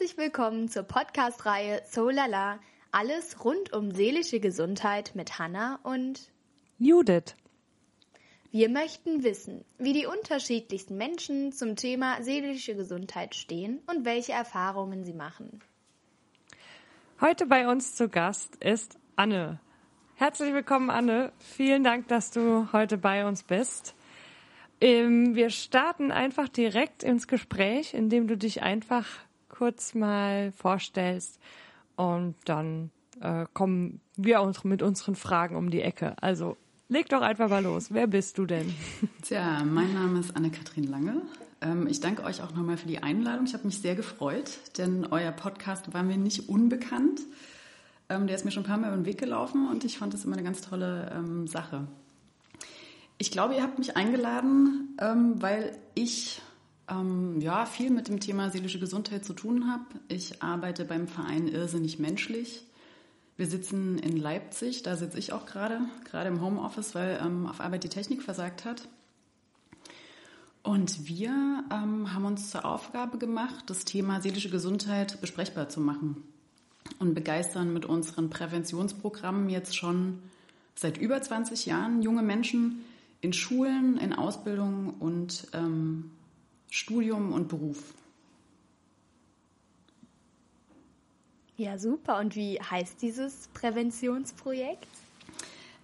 Herzlich willkommen zur Podcast-Reihe Solala. Alles rund um seelische Gesundheit mit Hanna und Judith. Wir möchten wissen, wie die unterschiedlichsten Menschen zum Thema seelische Gesundheit stehen und welche Erfahrungen sie machen. Heute bei uns zu Gast ist Anne. Herzlich willkommen, Anne. Vielen Dank, dass du heute bei uns bist. Ähm, wir starten einfach direkt ins Gespräch, indem du dich einfach kurz mal vorstellst und dann äh, kommen wir uns mit unseren Fragen um die Ecke. Also leg doch einfach mal los. Wer bist du denn? Tja, mein Name ist Anne-Kathrin Lange. Ähm, ich danke euch auch nochmal für die Einladung. Ich habe mich sehr gefreut, denn euer Podcast war mir nicht unbekannt. Ähm, der ist mir schon ein paar Mal über den Weg gelaufen und ich fand das immer eine ganz tolle ähm, Sache. Ich glaube, ihr habt mich eingeladen, ähm, weil ich ähm, ja viel mit dem Thema seelische Gesundheit zu tun habe. Ich arbeite beim Verein Irrsinnig Menschlich. Wir sitzen in Leipzig, da sitze ich auch gerade, gerade im Homeoffice, weil ähm, auf Arbeit die Technik versagt hat. Und wir ähm, haben uns zur Aufgabe gemacht, das Thema seelische Gesundheit besprechbar zu machen und begeistern mit unseren Präventionsprogrammen jetzt schon seit über 20 Jahren junge Menschen, in Schulen, in Ausbildung und ähm, Studium und Beruf. Ja, super. Und wie heißt dieses Präventionsprojekt?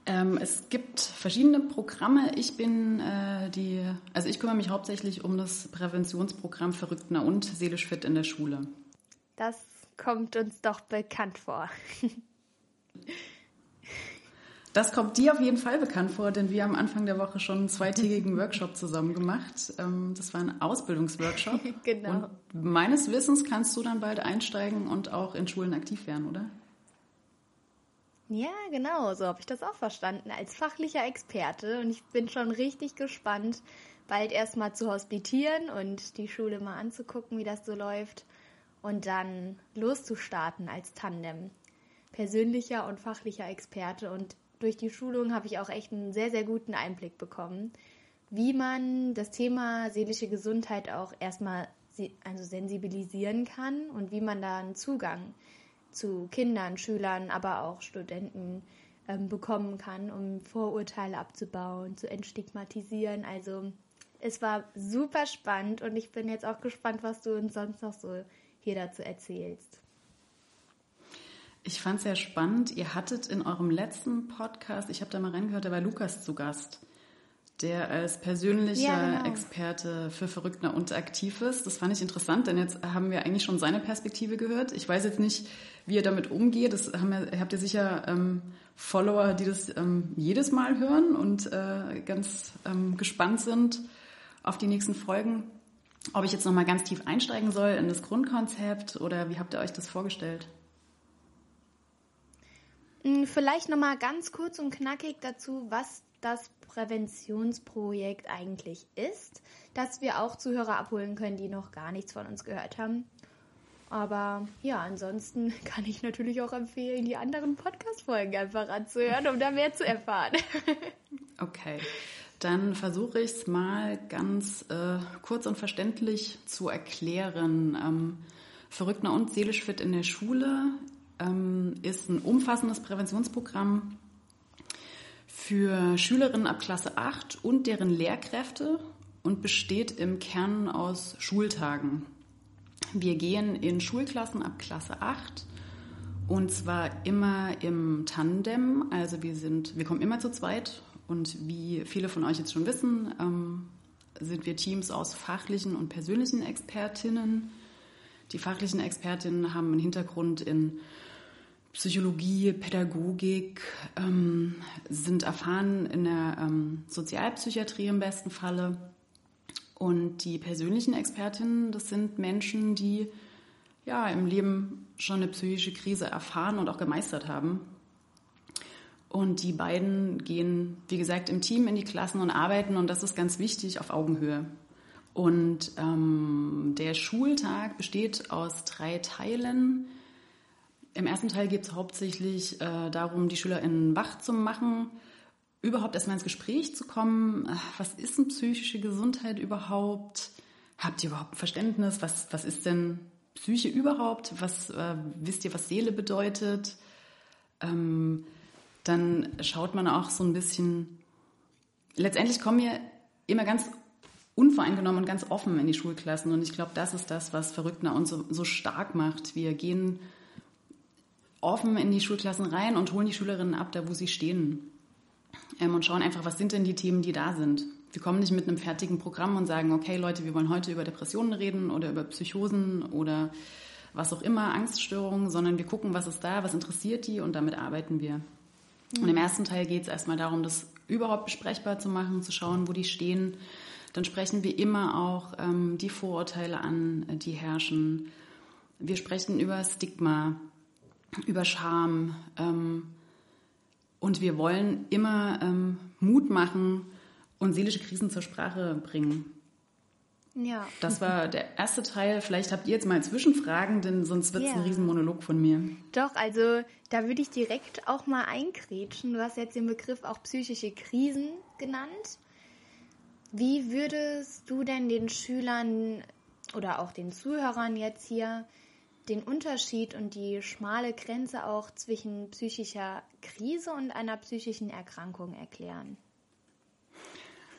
Ähm, es gibt verschiedene Programme. Ich bin äh, die, also ich kümmere mich hauptsächlich um das Präventionsprogramm Verrücktner und seelisch fit in der Schule. Das kommt uns doch bekannt vor. Das kommt dir auf jeden Fall bekannt vor, denn wir haben Anfang der Woche schon einen zweitägigen Workshop zusammen gemacht. Ähm, das war ein Ausbildungsworkshop. genau. Und meines Wissens kannst du dann bald einsteigen und auch in Schulen aktiv werden, oder? Ja, genau, so habe ich das auch verstanden, als fachlicher Experte. Und ich bin schon richtig gespannt, bald erstmal zu hospitieren und die Schule mal anzugucken, wie das so läuft. Und dann loszustarten als Tandem. Persönlicher und fachlicher Experte. Und durch die Schulung habe ich auch echt einen sehr, sehr guten Einblick bekommen, wie man das Thema seelische Gesundheit auch erstmal also sensibilisieren kann und wie man da einen Zugang zu Kindern, Schülern, aber auch Studenten ähm, bekommen kann, um Vorurteile abzubauen, zu entstigmatisieren. Also es war super spannend und ich bin jetzt auch gespannt, was du uns sonst noch so hier dazu erzählst. Ich fand es sehr spannend. Ihr hattet in eurem letzten Podcast, ich habe da mal reingehört, da war Lukas zu Gast, der als persönlicher ja, genau. Experte für Verrückter und aktiv ist. Das fand ich interessant, denn jetzt haben wir eigentlich schon seine Perspektive gehört. Ich weiß jetzt nicht, wie er damit umgeht. Das wir, habt ihr sicher ähm, Follower, die das ähm, jedes Mal hören und äh, ganz ähm, gespannt sind auf die nächsten Folgen. Ob ich jetzt noch mal ganz tief einsteigen soll in das Grundkonzept oder wie habt ihr euch das vorgestellt? Hm, vielleicht noch mal ganz kurz und knackig dazu, was das Präventionsprojekt eigentlich ist, dass wir auch Zuhörer abholen können, die noch gar nichts von uns gehört haben. Aber ja, ansonsten kann ich natürlich auch empfehlen, die anderen Podcast-Folgen einfach anzuhören, um da mehr zu erfahren. Okay, dann versuche ich es mal ganz äh, kurz und verständlich zu erklären. Ähm, Verrückter und seelisch fit in der Schule ist ein umfassendes Präventionsprogramm für Schülerinnen ab Klasse 8 und deren Lehrkräfte und besteht im Kern aus Schultagen. Wir gehen in Schulklassen ab Klasse 8 und zwar immer im Tandem, also wir sind, wir kommen immer zu zweit und wie viele von euch jetzt schon wissen, ähm, sind wir Teams aus fachlichen und persönlichen Expertinnen. Die fachlichen Expertinnen haben einen Hintergrund in Psychologie, Pädagogik, ähm, sind erfahren in der ähm, Sozialpsychiatrie im besten Falle. Und die persönlichen Expertinnen, das sind Menschen, die ja im Leben schon eine psychische Krise erfahren und auch gemeistert haben. Und die beiden gehen, wie gesagt, im Team in die Klassen und arbeiten und das ist ganz wichtig auf Augenhöhe. Und ähm, der Schultag besteht aus drei Teilen. Im ersten Teil geht es hauptsächlich äh, darum, die SchülerInnen wach zu machen, überhaupt erstmal ins Gespräch zu kommen. Äh, was ist denn psychische Gesundheit überhaupt? Habt ihr überhaupt ein Verständnis? Was, was ist denn Psyche überhaupt? Was äh, wisst ihr, was Seele bedeutet? Ähm, dann schaut man auch so ein bisschen. Letztendlich kommen wir immer ganz unvoreingenommen und ganz offen in die Schulklassen. Und ich glaube, das ist das, was Verrücktner uns so, so stark macht. Wir gehen offen in die Schulklassen rein und holen die Schülerinnen ab, da wo sie stehen. Ähm, und schauen einfach, was sind denn die Themen, die da sind. Wir kommen nicht mit einem fertigen Programm und sagen, okay Leute, wir wollen heute über Depressionen reden oder über Psychosen oder was auch immer, Angststörungen, sondern wir gucken, was ist da, was interessiert die und damit arbeiten wir. Mhm. Und im ersten Teil geht es erstmal darum, das überhaupt besprechbar zu machen, zu schauen, wo die stehen. Dann sprechen wir immer auch ähm, die Vorurteile an, die herrschen. Wir sprechen über Stigma, über Scham. Ähm, und wir wollen immer ähm, Mut machen, und seelische Krisen zur Sprache bringen. Ja. Das war der erste Teil. Vielleicht habt ihr jetzt mal Zwischenfragen, denn sonst wird es yeah. ein Riesenmonolog von mir. Doch, also da würde ich direkt auch mal einkrätschen. Du hast jetzt den Begriff auch psychische Krisen genannt. Wie würdest du denn den Schülern oder auch den Zuhörern jetzt hier den Unterschied und die schmale Grenze auch zwischen psychischer Krise und einer psychischen Erkrankung erklären?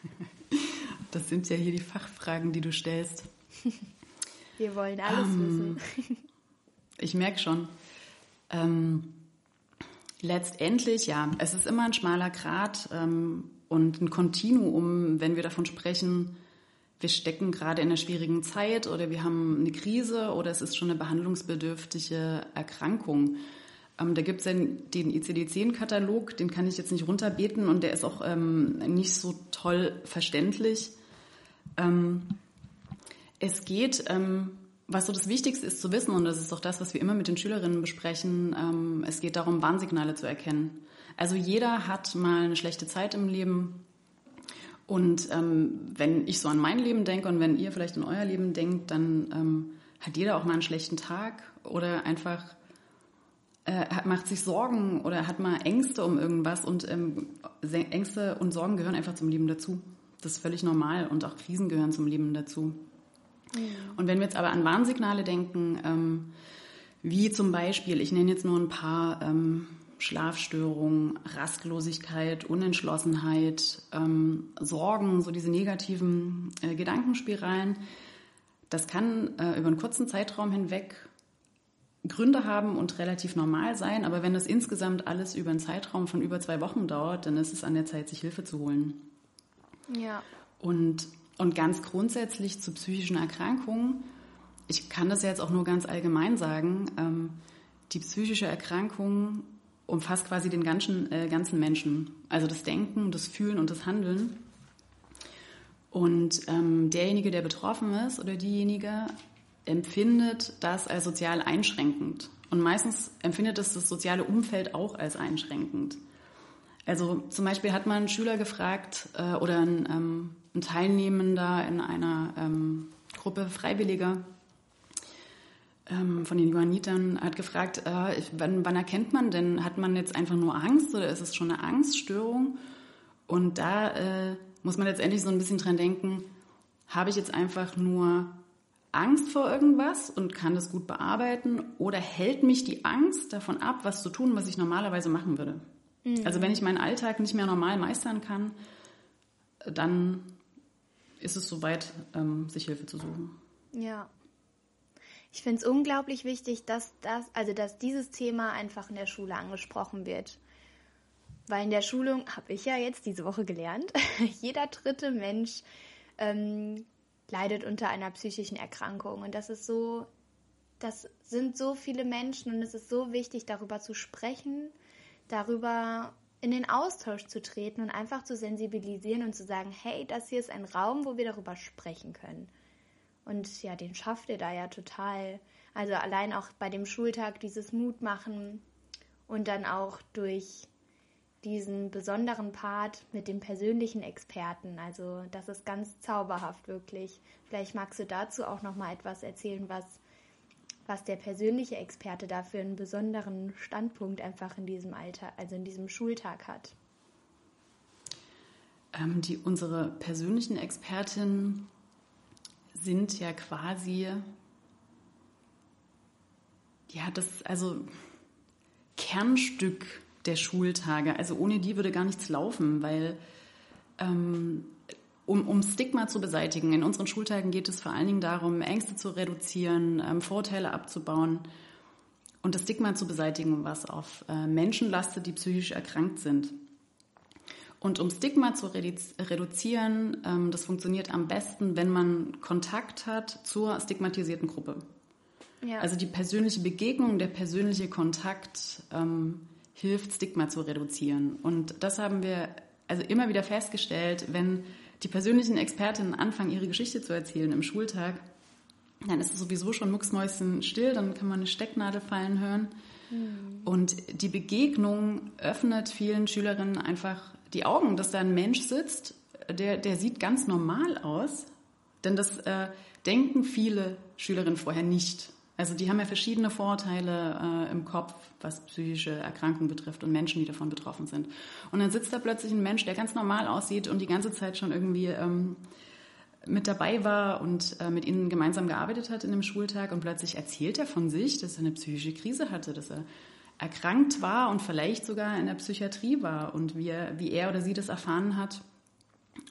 Das sind ja hier die Fachfragen, die du stellst. Wir wollen alles ähm, wissen. Ich merke schon. Ähm, letztendlich, ja, es ist immer ein schmaler Grat ähm, und ein Kontinuum, wenn wir davon sprechen, wir stecken gerade in einer schwierigen Zeit oder wir haben eine Krise oder es ist schon eine behandlungsbedürftige Erkrankung. Ähm, da gibt es ja den ICD-10-Katalog, den kann ich jetzt nicht runterbeten und der ist auch ähm, nicht so toll verständlich. Ähm, es geht, ähm, was so das Wichtigste ist zu wissen, und das ist auch das, was wir immer mit den Schülerinnen besprechen, ähm, es geht darum, Warnsignale zu erkennen. Also jeder hat mal eine schlechte Zeit im Leben. Und ähm, wenn ich so an mein Leben denke und wenn ihr vielleicht an euer Leben denkt, dann hat jeder auch mal einen schlechten Tag oder einfach äh, macht sich Sorgen oder hat mal Ängste um irgendwas und ähm, Ängste und Sorgen gehören einfach zum Leben dazu. Das ist völlig normal und auch Krisen gehören zum Leben dazu. Ja. Und wenn wir jetzt aber an Warnsignale denken, ähm, wie zum Beispiel, ich nenne jetzt nur ein paar ähm, Schlafstörungen, Rastlosigkeit, Unentschlossenheit, ähm, Sorgen, so diese negativen äh, Gedankenspiralen, das kann äh, über einen kurzen Zeitraum hinweg Gründe haben und relativ normal sein. Aber wenn das insgesamt alles über einen Zeitraum von über zwei Wochen dauert, dann ist es an der Zeit, sich Hilfe zu holen. Ja. Und, und ganz grundsätzlich zu psychischen Erkrankungen, ich kann das jetzt auch nur ganz allgemein sagen, ähm, die psychische Erkrankung umfasst quasi den ganzen, äh, ganzen Menschen. Also das Denken, das Fühlen und das Handeln. Und ähm, derjenige, der betroffen ist oder diejenige, empfindet das als sozial einschränkend. Und meistens empfindet es das soziale Umfeld auch als einschränkend. Also zum Beispiel hat man einen Schüler gefragt äh, oder ein, ähm, ein, Teilnehmender in einer ähm, Gruppe Freiwilliger ähm, von den Johannitern hat gefragt, äh, wann, wann erkennt man denn, hat man jetzt einfach nur Angst oder ist es schon eine Angststörung? Und da äh, muss man letztendlich so ein bisschen dran denken, habe ich jetzt einfach nur Angst vor irgendwas und kann das gut bearbeiten oder hält mich die Angst davon ab, was zu tun, was ich normalerweise machen würde. Mhm. Also wenn ich meinen Alltag nicht mehr normal meistern kann, dann ist es soweit, ähm, sich Hilfe zu suchen. Ja. Ich finde es unglaublich wichtig, dass das, also dass dieses Thema einfach in der Schule angesprochen wird. Weil in der Schulung habe ich ja jetzt diese Woche gelernt, jeder dritte Mensch ähm, leidet unter einer psychischen Erkrankung. Und das ist so, das sind so viele Menschen und es ist so wichtig, darüber zu sprechen, darüber in den Austausch zu treten und einfach zu sensibilisieren und zu sagen, hey, das hier ist ein Raum, wo wir darüber sprechen können. Und ja, den schafft ihr da ja total. Also allein auch bei dem Schultag dieses Mut machen und dann auch durch diesen besonderen Part mit dem persönlichen Experten. Also das ist ganz zauberhaft wirklich. Vielleicht magst du dazu auch noch mal etwas erzählen, was was der persönliche Experte da für einen besonderen Standpunkt einfach in diesem Alter, also in diesem Schultag hat. Ähm, die unsere persönlichen Expertinnen sind ja quasi ja, das, also Kernstück der Schultage. Also ohne die würde gar nichts laufen, weil ähm, um, um Stigma zu beseitigen, in unseren Schultagen geht es vor allen Dingen darum, Ängste zu reduzieren, ähm, Vorurteile abzubauen und das Stigma zu beseitigen, was auf äh, Menschen lastet, die psychisch erkrankt sind. Und um Stigma zu reduzieren, ähm, das funktioniert am besten, wenn man Kontakt hat zur stigmatisierten Gruppe. Ja. Also die persönliche Begegnung, der persönliche Kontakt ähm, hilft, Stigma zu reduzieren. Und das haben wir also immer wieder festgestellt, wenn die persönlichen Expertinnen anfangen, ihre Geschichte zu erzählen im Schultag, dann ist es sowieso schon mucksmäuschen still, dann kann man eine Stecknadel fallen hören. Mhm. Und die Begegnung öffnet vielen Schülerinnen einfach die Augen, dass da ein Mensch sitzt, der, der sieht ganz normal aus. Denn das äh, denken viele Schülerinnen vorher nicht. Also die haben ja verschiedene Vorurteile äh, im Kopf, was psychische Erkrankungen betrifft und Menschen, die davon betroffen sind. Und dann sitzt da plötzlich ein Mensch, der ganz normal aussieht und die ganze Zeit schon irgendwie ähm, mit dabei war und äh, mit ihnen gemeinsam gearbeitet hat in dem Schultag und plötzlich erzählt er von sich, dass er eine psychische Krise hatte, dass er erkrankt war und vielleicht sogar in der Psychiatrie war und wie er, wie er oder sie das erfahren hat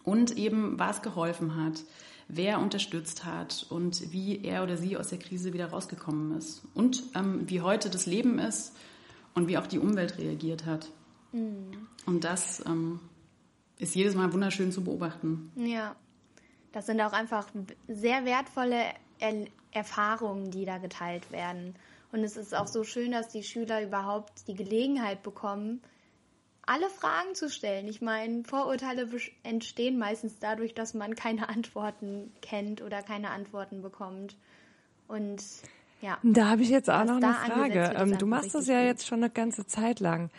und eben was geholfen hat wer unterstützt hat und wie er oder sie aus der Krise wieder rausgekommen ist. Und ähm, wie heute das Leben ist und wie auch die Umwelt reagiert hat. Mhm. Und das ähm, ist jedes Mal wunderschön zu beobachten. Ja, das sind auch einfach sehr wertvolle er Erfahrungen, die da geteilt werden. Und es ist auch so schön, dass die Schüler überhaupt die Gelegenheit bekommen, alle Fragen zu stellen. Ich meine, Vorurteile entstehen meistens dadurch, dass man keine Antworten kennt oder keine Antworten bekommt. Und ja. Da habe ich jetzt auch noch eine Frage. Ähm, du machst das ja gut. jetzt schon eine ganze Zeit lang.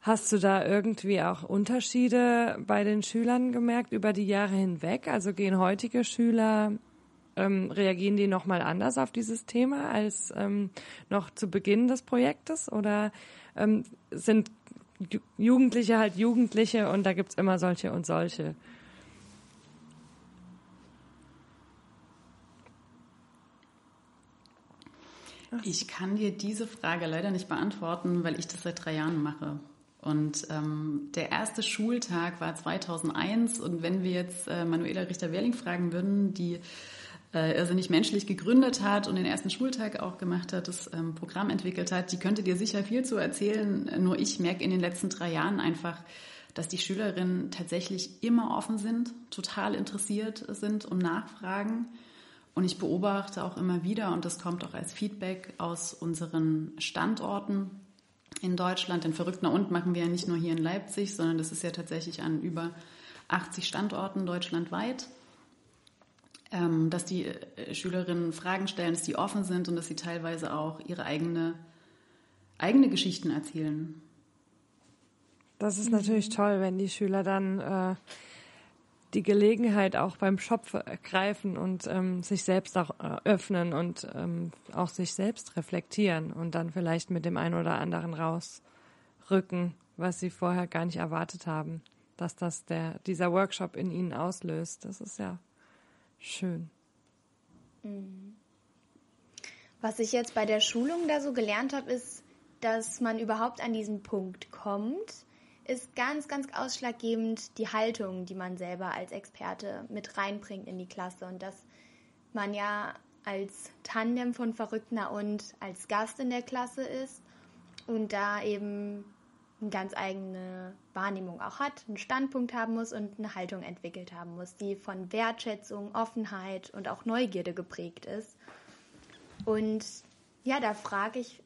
Hast du da irgendwie auch Unterschiede bei den Schülern gemerkt über die Jahre hinweg? Also gehen heutige Schüler, ähm, reagieren die nochmal anders auf dieses Thema als ähm, noch zu Beginn des Projektes? Oder ähm, sind Jugendliche halt Jugendliche und da gibt es immer solche und solche. Ich kann dir diese Frage leider nicht beantworten, weil ich das seit drei Jahren mache. Und ähm, der erste Schultag war 2001 und wenn wir jetzt äh, Manuela Richter-Werling fragen würden, die äh, irrsinnig menschlich gegründet hat und den ersten Schultag auch gemacht hat, das ähm, Programm entwickelt hat, die könnte dir sicher viel zu erzählen. Nur ich merke in den letzten drei Jahren einfach, dass die Schülerinnen tatsächlich immer offen sind, total interessiert sind und nachfragen. Und ich beobachte auch immer wieder, und das kommt auch als Feedback aus unseren Standorten in Deutschland. Den Verrückten und machen wir ja nicht nur hier in Leipzig, sondern das ist ja tatsächlich an über 80 Standorten deutschlandweit. Ähm, dass die äh, Schülerinnen Fragen stellen, dass die offen sind und dass sie teilweise auch ihre eigene, eigene Geschichten erzählen. Das ist natürlich toll, wenn die Schüler dann äh, die Gelegenheit auch beim Schopf ergreifen und ähm, sich selbst auch äh, öffnen und ähm, auch sich selbst reflektieren und dann vielleicht mit dem einen oder anderen rausrücken, was sie vorher gar nicht erwartet haben, dass das der, dieser Workshop in ihnen auslöst. Das ist ja Schön. Mhm. Was ich jetzt bei der Schulung da so gelernt habe, ist, dass man überhaupt an diesen Punkt kommt, ist ganz, ganz ausschlaggebend die Haltung, die man selber als Experte mit reinbringt in die Klasse und dass man ja als Tandem von Verrückter und als Gast in der Klasse ist und da eben eine ganz eigene Wahrnehmung auch hat, einen Standpunkt haben muss und eine Haltung entwickelt haben muss, die von Wertschätzung, Offenheit und auch Neugierde geprägt ist. Und ja, da frage ich,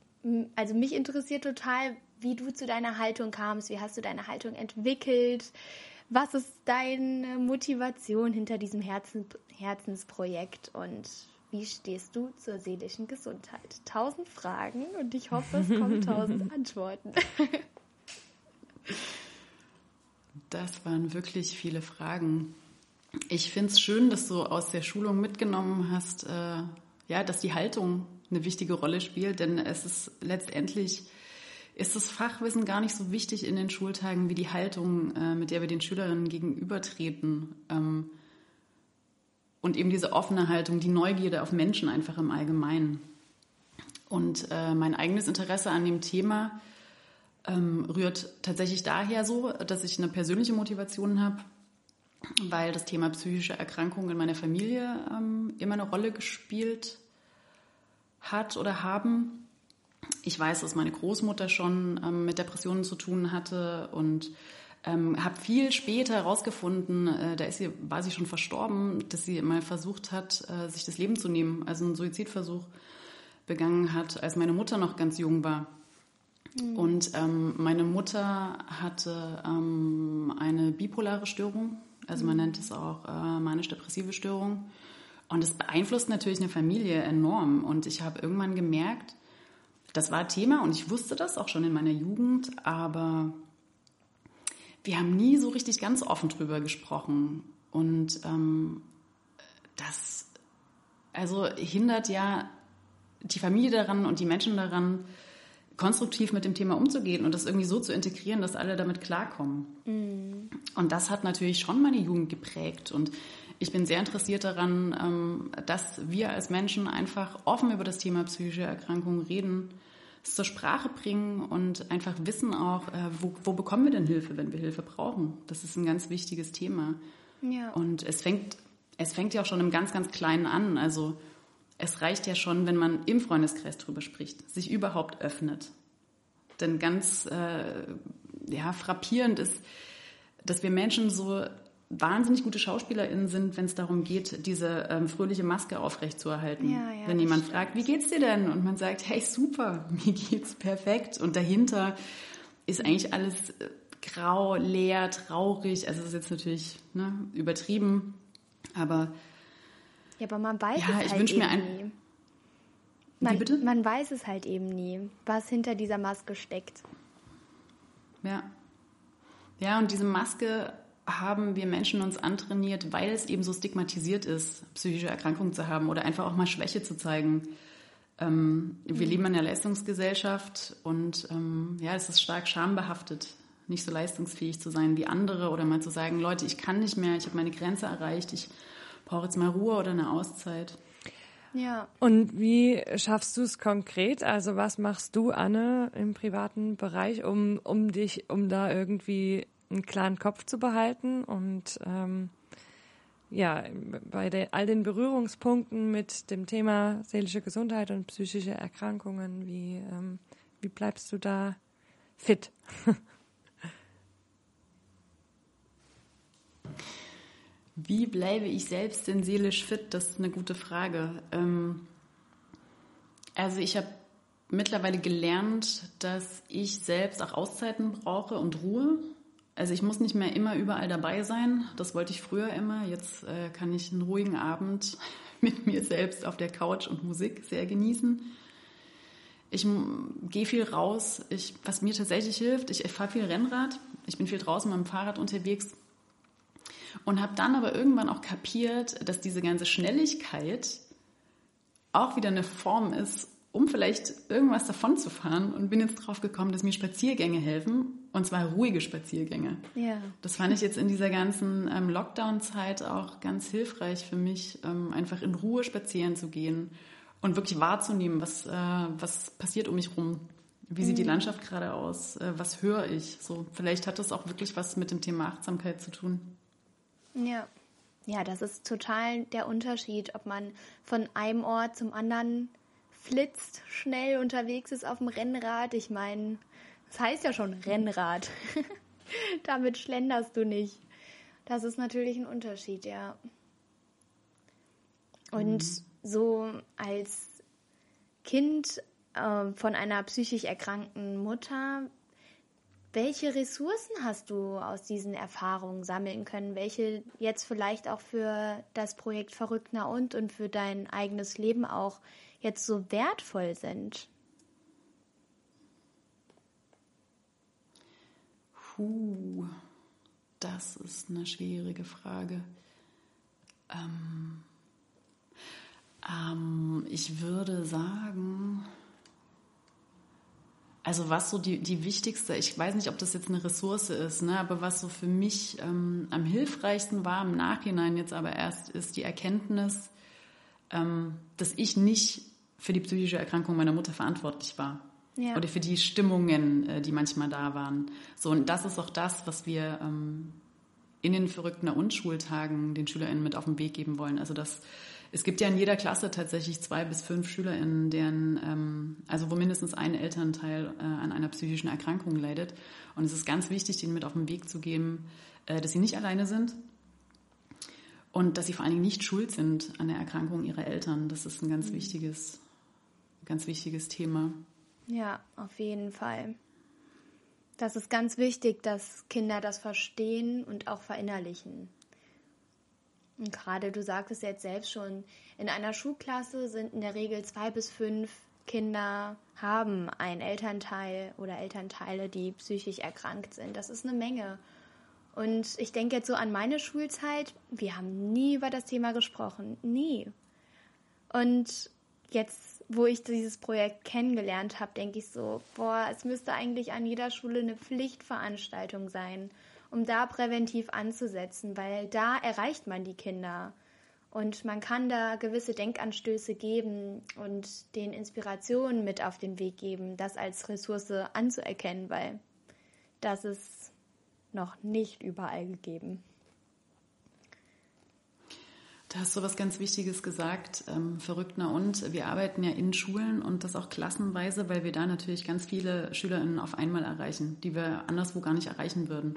also mich interessiert total, wie du zu deiner Haltung kamst, wie hast du deine Haltung entwickelt, was ist deine Motivation hinter diesem Herzen, Herzensprojekt und wie stehst du zur seelischen Gesundheit? Tausend Fragen und ich hoffe, es kommen tausend Antworten. Das waren wirklich viele Fragen. Ich finde es schön, dass du aus der Schulung mitgenommen hast, äh, ja, dass die Haltung eine wichtige Rolle spielt, denn es ist letztendlich ist das Fachwissen gar nicht so wichtig in den Schultagen wie die Haltung, äh, mit der wir den Schülerinnen gegenübertreten. Ähm, und eben diese offene Haltung, die Neugierde auf Menschen einfach im Allgemeinen. Und äh, mein eigenes Interesse an dem Thema ähm, rührt tatsächlich daher so, dass ich eine persönliche Motivation habe, weil das Thema psychische Erkrankungen in meiner Familie ähm, immer eine Rolle gespielt hat oder haben. Ich weiß, dass meine Großmutter schon ähm, mit Depressionen zu tun hatte und ähm, habe viel später herausgefunden, äh, da ist sie, war sie schon verstorben, dass sie mal versucht hat, äh, sich das Leben zu nehmen, also einen Suizidversuch begangen hat, als meine Mutter noch ganz jung war. Mhm. Und ähm, meine Mutter hatte ähm, eine bipolare Störung, also man mhm. nennt es auch äh, manisch-depressive Störung. Und es beeinflusst natürlich eine Familie enorm. Und ich habe irgendwann gemerkt, das war Thema und ich wusste das auch schon in meiner Jugend, aber wir haben nie so richtig ganz offen drüber gesprochen. Und ähm, das also hindert ja die Familie daran und die Menschen daran, konstruktiv mit dem Thema umzugehen und das irgendwie so zu integrieren, dass alle damit klarkommen. Mhm. Und das hat natürlich schon meine Jugend geprägt. Und ich bin sehr interessiert daran, ähm, dass wir als Menschen einfach offen über das Thema psychische Erkrankungen reden, es zur Sprache bringen und einfach wissen auch, äh, wo, wo bekommen wir denn Hilfe, wenn wir Hilfe brauchen. Das ist ein ganz wichtiges Thema. Ja. Und es fängt, es fängt ja auch schon im ganz, ganz Kleinen an. Also es reicht ja schon, wenn man im Freundeskreis drüber spricht, sich überhaupt öffnet. Denn ganz äh, ja, frappierend ist, dass wir Menschen so wahnsinnig gute SchauspielerInnen sind, wenn es darum geht, diese ähm, fröhliche Maske aufrechtzuerhalten. Ja, ja, wenn jemand fragt, wie geht's dir denn? Und man sagt, hey, super, mir geht's perfekt. Und dahinter ist eigentlich alles äh, grau, leer, traurig. Also das ist jetzt natürlich ne, übertrieben, aber ja, aber man weiß ja, es halt eben ein... nie. Man, Wie bitte? man weiß es halt eben nie, was hinter dieser Maske steckt. Ja. Ja, und diese Maske haben wir Menschen uns antrainiert, weil es eben so stigmatisiert ist, psychische Erkrankungen zu haben oder einfach auch mal Schwäche zu zeigen. Ähm, wir mhm. leben in einer Leistungsgesellschaft und ähm, ja, es ist stark schambehaftet, nicht so leistungsfähig zu sein wie andere oder mal zu sagen, Leute, ich kann nicht mehr, ich habe meine Grenze erreicht, ich brauche jetzt mal Ruhe oder eine Auszeit. Ja. Und wie schaffst du es konkret? Also was machst du, Anne, im privaten Bereich, um, um dich, um da irgendwie einen klaren Kopf zu behalten und ähm, ja, bei der, all den Berührungspunkten mit dem Thema seelische Gesundheit und psychische Erkrankungen, wie, ähm, wie bleibst du da fit? Wie bleibe ich selbst denn seelisch fit? Das ist eine gute Frage. Ähm, also ich habe mittlerweile gelernt, dass ich selbst auch Auszeiten brauche und Ruhe. Also ich muss nicht mehr immer überall dabei sein. Das wollte ich früher immer. Jetzt äh, kann ich einen ruhigen Abend mit mir selbst auf der Couch und Musik sehr genießen. Ich gehe viel raus. Ich, was mir tatsächlich hilft, ich fahre viel Rennrad. Ich bin viel draußen mit dem Fahrrad unterwegs und habe dann aber irgendwann auch kapiert, dass diese ganze Schnelligkeit auch wieder eine Form ist, um vielleicht irgendwas davon zu fahren und bin jetzt drauf gekommen, dass mir Spaziergänge helfen und zwar ruhige Spaziergänge. Ja. Das fand ich jetzt in dieser ganzen ähm, Lockdown-Zeit auch ganz hilfreich für mich, ähm, einfach in Ruhe spazieren zu gehen und wirklich wahrzunehmen, was, äh, was passiert um mich rum. Wie sieht die mhm. Landschaft gerade aus? Äh, was höre ich? So, vielleicht hat das auch wirklich was mit dem Thema Achtsamkeit zu tun. Ja. Ja, das ist total der Unterschied, ob man von einem Ort zum anderen flitzt, schnell unterwegs ist auf dem Rennrad. Ich meine, das heißt ja schon Rennrad. Damit schlenderst du nicht. Das ist natürlich ein Unterschied, ja. Und mhm. so als Kind äh, von einer psychisch erkrankten Mutter welche Ressourcen hast du aus diesen Erfahrungen sammeln können? Welche jetzt vielleicht auch für das Projekt Verrückter und und für dein eigenes Leben auch jetzt so wertvoll sind? Puh, das ist eine schwierige Frage. Ähm, ähm, ich würde sagen, also was so die, die wichtigste, ich weiß nicht, ob das jetzt eine Ressource ist, ne, aber was so für mich ähm, am hilfreichsten war im Nachhinein jetzt aber erst, ist die Erkenntnis, ähm, dass ich nicht für die psychische Erkrankung meiner Mutter verantwortlich war. Ja. Oder für die Stimmungen, äh, die manchmal da waren. So, und das ist auch das, was wir ähm, in den verrückten Und-Schultagen den SchülerInnen mit auf den Weg geben wollen. Also das, es gibt ja in jeder Klasse tatsächlich zwei bis fünf SchülerInnen, deren, ähm, also wo mindestens ein Elternteil äh, an einer psychischen Erkrankung leidet. Und es ist ganz wichtig, denen mit auf den Weg zu geben, äh, dass sie nicht alleine sind und dass sie vor allen Dingen nicht schuld sind an der Erkrankung ihrer Eltern. Das ist ein ganz wichtiges, ganz wichtiges Thema. Ja, auf jeden Fall. Das ist ganz wichtig, dass Kinder das verstehen und auch verinnerlichen. Gerade du sagtest jetzt selbst schon, in einer Schulklasse sind in der Regel zwei bis fünf Kinder haben einen Elternteil oder Elternteile, die psychisch erkrankt sind. Das ist eine Menge. Und ich denke jetzt so an meine Schulzeit. Wir haben nie über das Thema gesprochen. Nie. Und jetzt, wo ich dieses Projekt kennengelernt habe, denke ich so, boah, es müsste eigentlich an jeder Schule eine Pflichtveranstaltung sein, um da präventiv anzusetzen, weil da erreicht man die Kinder. Und man kann da gewisse Denkanstöße geben und den Inspirationen mit auf den Weg geben, das als Ressource anzuerkennen, weil das ist noch nicht überall gegeben. Da hast du was ganz Wichtiges gesagt, ähm, Verrückter und wir arbeiten ja in Schulen und das auch klassenweise, weil wir da natürlich ganz viele SchülerInnen auf einmal erreichen, die wir anderswo gar nicht erreichen würden.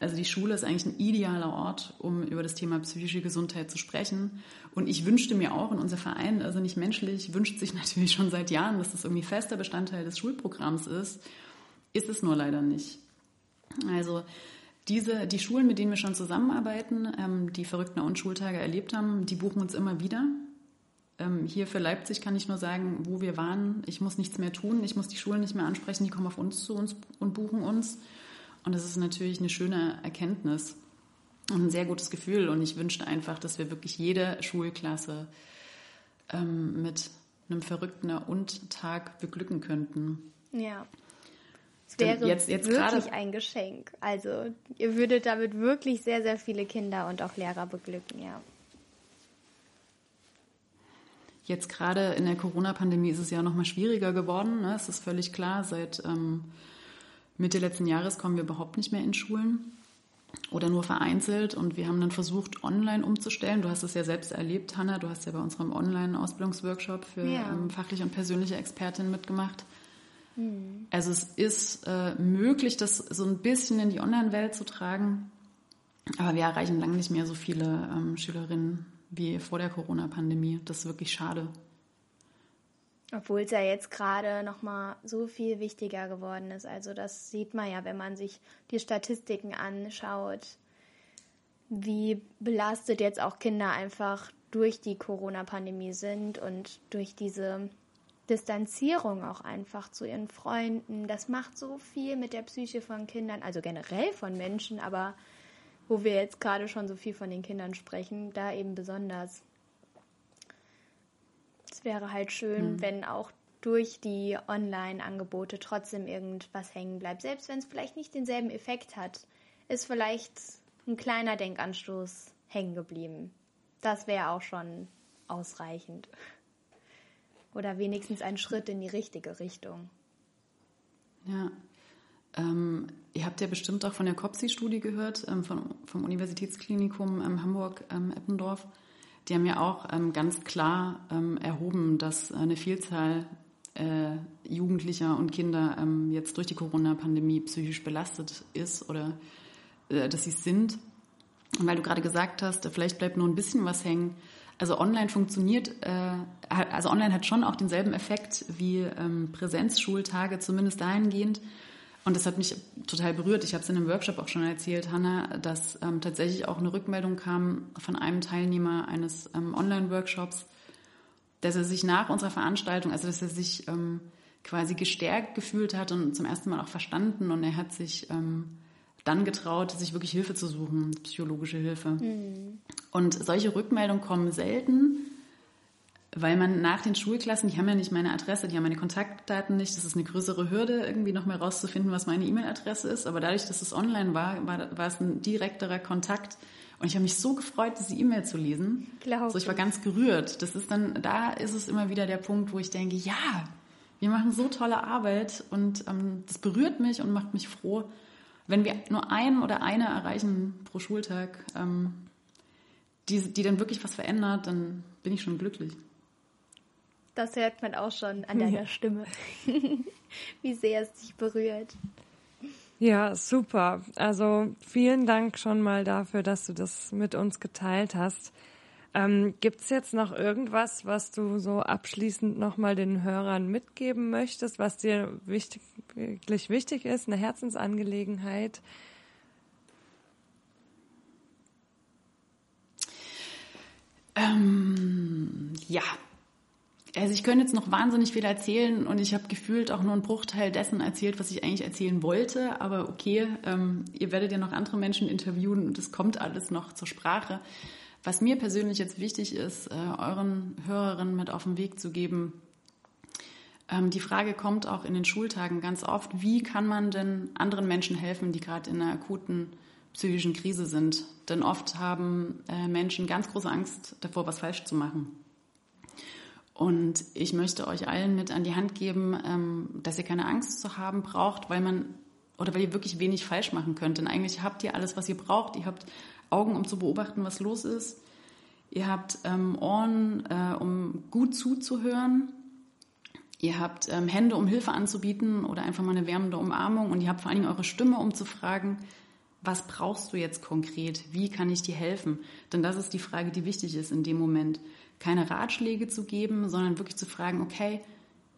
Also die Schule ist eigentlich ein idealer Ort, um über das Thema psychische Gesundheit zu sprechen. Und ich wünschte mir auch, und unser Verein, also nicht menschlich, wünscht sich natürlich schon seit Jahren, dass das irgendwie fester Bestandteil des Schulprogramms ist. Ist es nur leider nicht. Also diese, die Schulen, mit denen wir schon zusammenarbeiten, ähm, die verrückten und Schultage erlebt haben, die buchen uns immer wieder. Ähm, hier für Leipzig kann ich nur sagen, wo wir waren. Ich muss nichts mehr tun. Ich muss die Schulen nicht mehr ansprechen. Die kommen auf uns zu uns und buchen uns. Und das ist natürlich eine schöne Erkenntnis und ein sehr gutes Gefühl. Und ich wünschte einfach, dass wir wirklich jede Schulklasse ähm, mit einem verrückten und Tag beglücken könnten. Ja. Es wäre jetzt- jetzt wirklich gerade- ein Geschenk. Also ihr würdet damit wirklich sehr, sehr viele Kinder und auch Lehrer beglücken, ja. Jetzt gerade in der Corona-Pandemie ist es ja noch mal schwieriger geworden. Ne? Es ist völlig klar, seit ähm, Mitte letzten Jahres kommen wir überhaupt nicht mehr in Schulen oder nur vereinzelt. Und wir haben dann versucht, online umzustellen. Du hast es ja selbst erlebt, Hanna. Du hast ja bei unserem Online-Ausbildungsworkshop für Ja. ähm, fachliche und persönliche Expertin mitgemacht. Also es ist äh, möglich, das so ein bisschen in die Online-Welt zu tragen. Aber wir erreichen lange nicht mehr so viele ähm, Schülerinnen wie vor der Corona-Pandemie. Das ist wirklich schade. Obwohl es ja jetzt gerade nochmal so viel wichtiger geworden ist. Also das sieht man ja, wenn man sich die Statistiken anschaut, wie belastet jetzt auch Kinder einfach durch die Corona-Pandemie sind und durch diese Distanzierung auch einfach zu ihren Freunden. Das macht so viel mit der Psyche von Kindern, also generell von Menschen, aber wo wir jetzt gerade schon so viel von den Kindern sprechen, da eben besonders. Es wäre halt schön, wenn auch durch die Online-Angebote trotzdem irgendwas hängen bleibt. Selbst wenn es vielleicht nicht denselben Effekt hat, ist vielleicht ein kleiner Denkanstoß hängen geblieben. Das wäre auch schon ausreichend. Oder wenigstens ein Schritt in die richtige Richtung. Ja. Ähm, ihr habt ja bestimmt auch von der COPSI-Studie gehört, ähm, von, vom Universitätsklinikum ähm, Hamburg-Eppendorf. Die haben ja auch ähm, ganz klar ähm, erhoben, dass eine Vielzahl äh, Jugendlicher und Kinder ähm, jetzt durch die Corona-Pandemie psychisch belastet ist oder äh, dass sie es sind. Und weil du gerade gesagt hast, vielleicht bleibt nur ein bisschen was hängen. Also online funktioniert, äh, also online hat schon auch denselben Effekt wie ähm, Präsenzschultage, zumindest dahingehend. Und das hat mich total berührt. Ich habe es in einem Workshop auch schon erzählt, Hanna, dass ähm, tatsächlich auch eine Rückmeldung kam von einem Teilnehmer eines ähm, Online-Workshops, dass er sich nach unserer Veranstaltung, also dass er sich ähm, quasi gestärkt gefühlt hat und zum ersten Mal auch verstanden und er hat sich ähm, dann getraut, sich wirklich Hilfe zu suchen, psychologische Hilfe. Und solche Rückmeldungen kommen selten, weil man nach den Schulklassen, die haben ja nicht meine Adresse, die haben meine Kontaktdaten nicht. Das ist eine größere Hürde, irgendwie noch mal rauszufinden, was meine E-Mail-Adresse ist. Aber dadurch, dass es online war, war, war es ein direkterer Kontakt. Und ich habe mich so gefreut, diese E-Mail zu lesen. Glaub so, ich war ganz gerührt. Das ist dann, da ist es immer wieder der Punkt, wo ich denke, ja, wir machen so tolle Arbeit und ähm, das berührt mich und macht mich froh, wenn wir nur einen oder eine erreichen pro Schultag, ähm, die, die dann wirklich was verändert, dann bin ich schon glücklich. Das hört man auch schon an deiner ja. Stimme, wie sehr es dich berührt. Ja, super. Also vielen Dank schon mal dafür, dass du das mit uns geteilt hast. Ähm, Gibt es jetzt noch irgendwas, was du so abschließend nochmal den Hörern mitgeben möchtest, was dir wichtig, wirklich wichtig ist, eine Herzensangelegenheit? Ähm, ja, also ich könnte jetzt noch wahnsinnig viel erzählen und ich habe gefühlt auch nur einen Bruchteil dessen erzählt, was ich eigentlich erzählen wollte. Aber okay, ähm, ihr werdet ja noch andere Menschen interviewen und es kommt alles noch zur Sprache. Was mir persönlich jetzt wichtig ist, äh, euren Hörerinnen mit auf den Weg zu geben, ähm, die Frage kommt auch in den Schultagen ganz oft, wie kann man denn anderen Menschen helfen, die gerade in einer akuten psychischen Krise sind? Denn oft haben äh, Menschen ganz große Angst davor, was falsch zu machen. Und ich möchte euch allen mit an die Hand geben, ähm, dass ihr keine Angst zu haben braucht, weil man oder weil ihr wirklich wenig falsch machen könnt. Denn eigentlich habt ihr alles, was ihr braucht. Ihr habt Augen, um zu beobachten, was los ist. Ihr habt ähm, Ohren, äh, um gut zuzuhören. Ihr habt ähm, Hände, um Hilfe anzubieten oder einfach mal eine wärmende Umarmung. Und ihr habt vor allen Dingen eure Stimme, um zu fragen, was brauchst du jetzt konkret? Wie kann ich dir helfen? Denn das ist die Frage, die wichtig ist in dem Moment keine Ratschläge zu geben, sondern wirklich zu fragen, okay,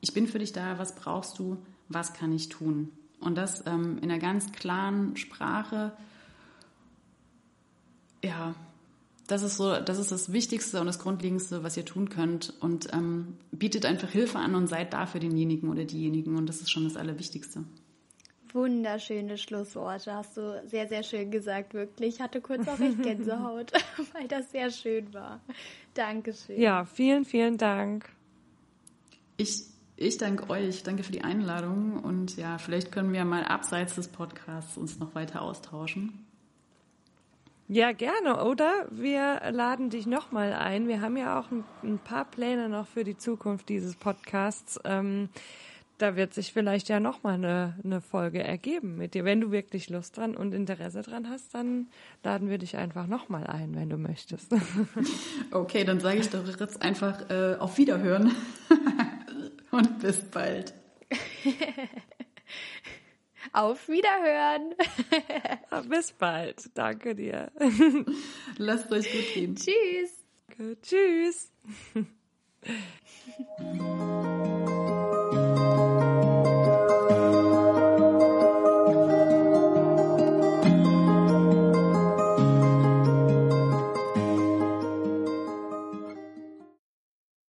ich bin für dich da, was brauchst du, was kann ich tun? Und das ähm, in einer ganz klaren Sprache. Ja, das ist so, das ist das Wichtigste und das Grundlegendste, was ihr tun könnt. Und ähm, bietet einfach Hilfe an und seid da für denjenigen oder diejenigen. Und das ist schon das Allerwichtigste. Wunderschöne Schlussworte, hast du sehr, sehr schön gesagt, wirklich. Ich hatte kurz auch echt Gänsehaut, weil das sehr schön war. Dankeschön. Ja, vielen, vielen Dank. Ich, ich danke euch, danke für die Einladung und ja, vielleicht können wir mal abseits des Podcasts uns noch weiter austauschen. Ja, gerne, oder? Wir laden dich nochmal ein. Wir haben ja auch ein, ein, paar Pläne noch für die Zukunft dieses Podcasts. Ähm, da wird sich vielleicht ja nochmal eine, eine Folge ergeben mit dir. Wenn du wirklich Lust dran und Interesse dran hast, dann laden wir dich einfach nochmal ein, wenn du möchtest. Okay, dann sage ich doch jetzt einfach äh, auf Wiederhören und bis bald. Auf Wiederhören. Bis bald. Danke dir. Lasst euch gut gehen. Tschüss. Tschüss.